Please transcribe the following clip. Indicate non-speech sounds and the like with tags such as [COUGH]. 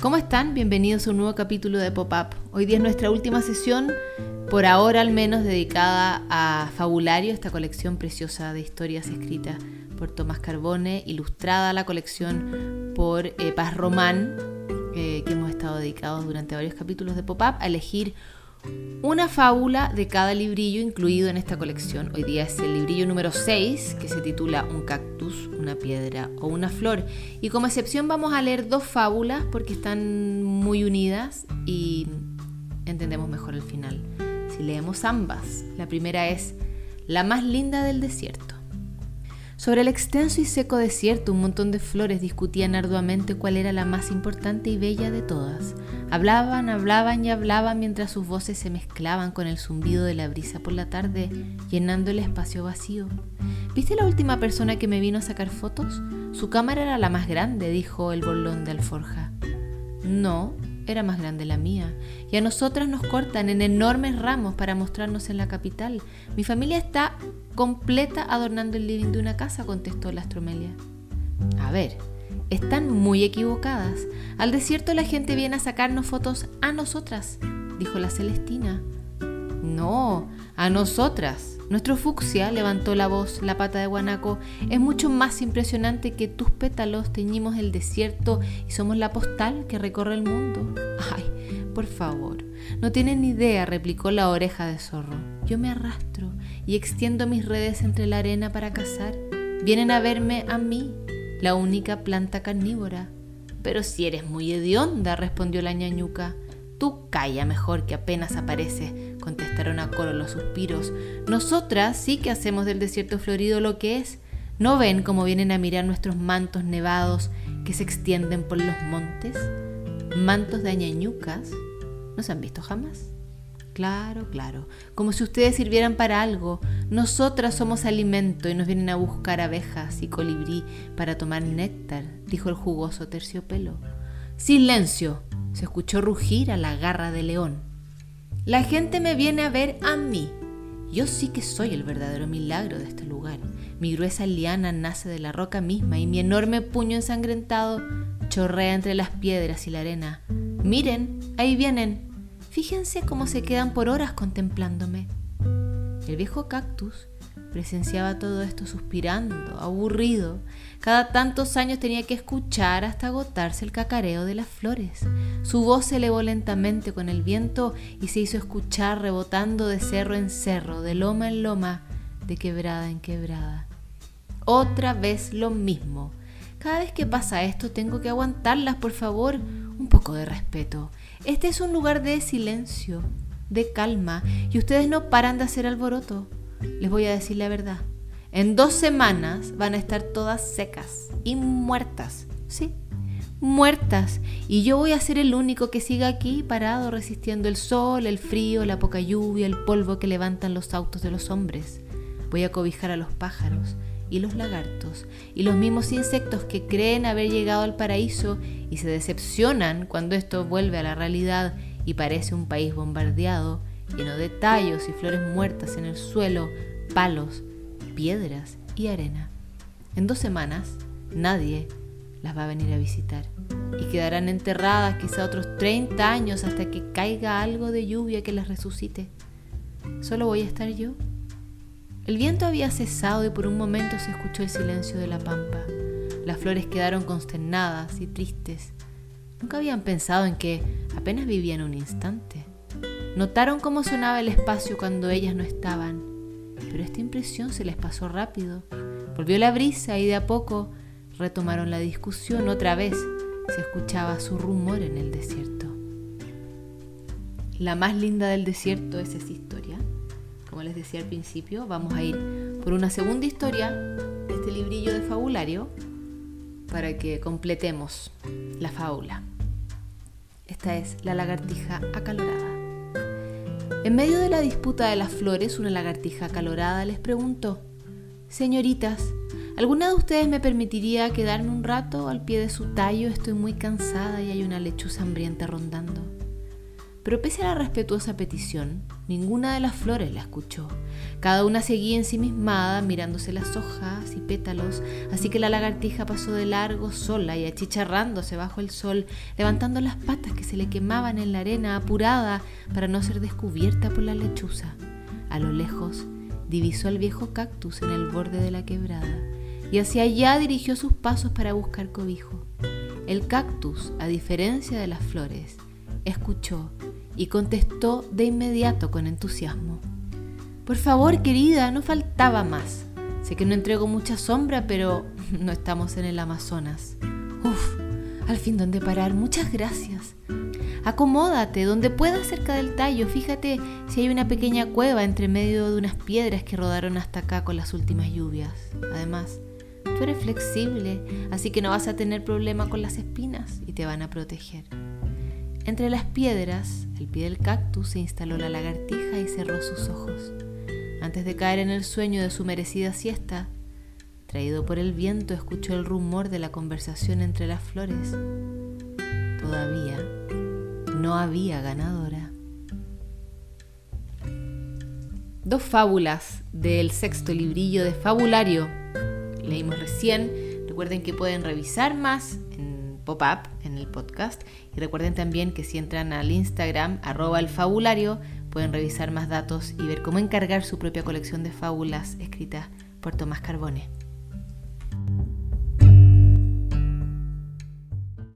¿Cómo están? Bienvenidos a un nuevo capítulo de Pop-Up. Hoy día es nuestra última sesión, por ahora al menos, dedicada a Fabulario, esta colección preciosa de historias escritas por Tomás Carbone, ilustrada la colección por eh, Paz Román, eh, que hemos estado dedicados durante varios capítulos de Pop-Up a elegir una fábula de cada librillo incluido en esta colección. Hoy día es el librillo número 6, que se titula Un cactus, una piedra o una flor. Y como excepción vamos a leer dos fábulas porque están muy unidas y entendemos mejor el final. Si leemos ambas, la primera es La más linda del desierto. Sobre el extenso y seco desierto, un montón de flores discutían arduamente cuál era la más importante y bella de todas. Hablaban, hablaban y hablaban mientras sus voces se mezclaban con el zumbido de la brisa por la tarde, llenando el espacio vacío. ¿Viste la última persona que me vino a sacar fotos? Su cámara era la más grande, dijo el bolón de alforja. No, era más grande la mía, y a nosotras nos cortan en enormes ramos para mostrarnos en la capital. Mi familia está completa adornando el living de una casa, contestó la astromelia. A ver, están muy equivocadas. Al desierto la gente viene a sacarnos fotos a nosotras, dijo la Celestina. No, a nosotras. Nuestro fucsia, levantó la voz la pata de guanaco, es mucho más impresionante que tus pétalos teñimos el desierto y somos la postal que recorre el mundo. Ay, por favor, no tienen ni idea, replicó la oreja de zorro. Yo me arrastro y extiendo mis redes entre la arena para cazar. Vienen a verme a mí, la única planta carnívora. Pero si eres muy hedionda, respondió la ñañuca. Tú calla mejor que apenas aparece, contestaron a coro los suspiros. Nosotras sí que hacemos del desierto florido lo que es. ¿No ven cómo vienen a mirar nuestros mantos nevados que se extienden por los montes? Mantos de añañucas. ¿No se han visto jamás? Claro, claro, como si ustedes sirvieran para algo. Nosotras somos alimento y nos vienen a buscar abejas y colibrí para tomar néctar, dijo el jugoso terciopelo. Silencio, se escuchó rugir a la garra de león. La gente me viene a ver a mí. Yo sí que soy el verdadero milagro de este lugar. Mi gruesa liana nace de la roca misma y mi enorme puño ensangrentado chorrea entre las piedras y la arena. Miren, ahí vienen. Fíjense cómo se quedan por horas contemplándome. El viejo cactus presenciaba todo esto suspirando, aburrido. Cada tantos años tenía que escuchar hasta agotarse el cacareo de las flores. Su voz se elevó lentamente con el viento y se hizo escuchar rebotando de cerro en cerro, de loma en loma, de quebrada en quebrada. Otra vez lo mismo. Cada vez que pasa esto tengo que aguantarlas, por favor. Un poco de respeto. Este es un lugar de silencio, de calma, y ustedes no paran de hacer alboroto. Les voy a decir la verdad. En dos semanas van a estar todas secas y muertas. Sí, muertas. Y yo voy a ser el único que siga aquí parado resistiendo el sol, el frío, la poca lluvia, el polvo que levantan los autos de los hombres. Voy a cobijar a los pájaros y los lagartos y los mismos insectos que creen haber llegado al paraíso y se decepcionan cuando esto vuelve a la realidad y parece un país bombardeado, lleno de tallos y flores muertas en el suelo, palos, piedras y arena. En dos semanas nadie las va a venir a visitar y quedarán enterradas quizá otros 30 años hasta que caiga algo de lluvia que las resucite. Solo voy a estar yo el viento había cesado y por un momento se escuchó el silencio de la pampa. Las flores quedaron consternadas y tristes. Nunca habían pensado en que apenas vivían un instante. Notaron cómo sonaba el espacio cuando ellas no estaban, pero esta impresión se les pasó rápido. Volvió la brisa y de a poco retomaron la discusión otra vez. Se escuchaba su rumor en el desierto. La más linda del desierto es esa historia como les decía al principio, vamos a ir por una segunda historia de este librillo de fabulario para que completemos la fábula. Esta es la lagartija acalorada. En medio de la disputa de las flores, una lagartija acalorada les preguntó, Señoritas, ¿alguna de ustedes me permitiría quedarme un rato al pie de su tallo? Estoy muy cansada y hay una lechuza hambrienta rondando. Pero pese a la respetuosa petición, ninguna de las flores la escuchó. Cada una seguía ensimismada, mirándose las hojas y pétalos, así que la lagartija pasó de largo sola y achicharrándose bajo el sol, levantando las patas que se le quemaban en la arena, apurada para no ser descubierta por la lechuza. A lo lejos, divisó al viejo cactus en el borde de la quebrada y hacia allá dirigió sus pasos para buscar cobijo. El cactus, a diferencia de las flores, escuchó y contestó de inmediato con entusiasmo. Por favor, querida, no faltaba más. Sé que no entrego mucha sombra, pero [LAUGHS] no estamos en el Amazonas. Uf, al fin donde parar. Muchas gracias. Acomódate donde puedas cerca del tallo. Fíjate si hay una pequeña cueva entre medio de unas piedras que rodaron hasta acá con las últimas lluvias. Además, tú eres flexible, así que no vas a tener problema con las espinas y te van a proteger. Entre las piedras, al pie del cactus, se instaló la lagartija y cerró sus ojos. Antes de caer en el sueño de su merecida siesta, traído por el viento, escuchó el rumor de la conversación entre las flores. Todavía no había ganadora. Dos fábulas del sexto librillo de Fabulario. Leímos recién. Recuerden que pueden revisar más en pop-up, en el podcast. Y recuerden también que si entran al Instagram, arroba el fabulario, pueden revisar más datos y ver cómo encargar su propia colección de fábulas escritas por Tomás Carbone.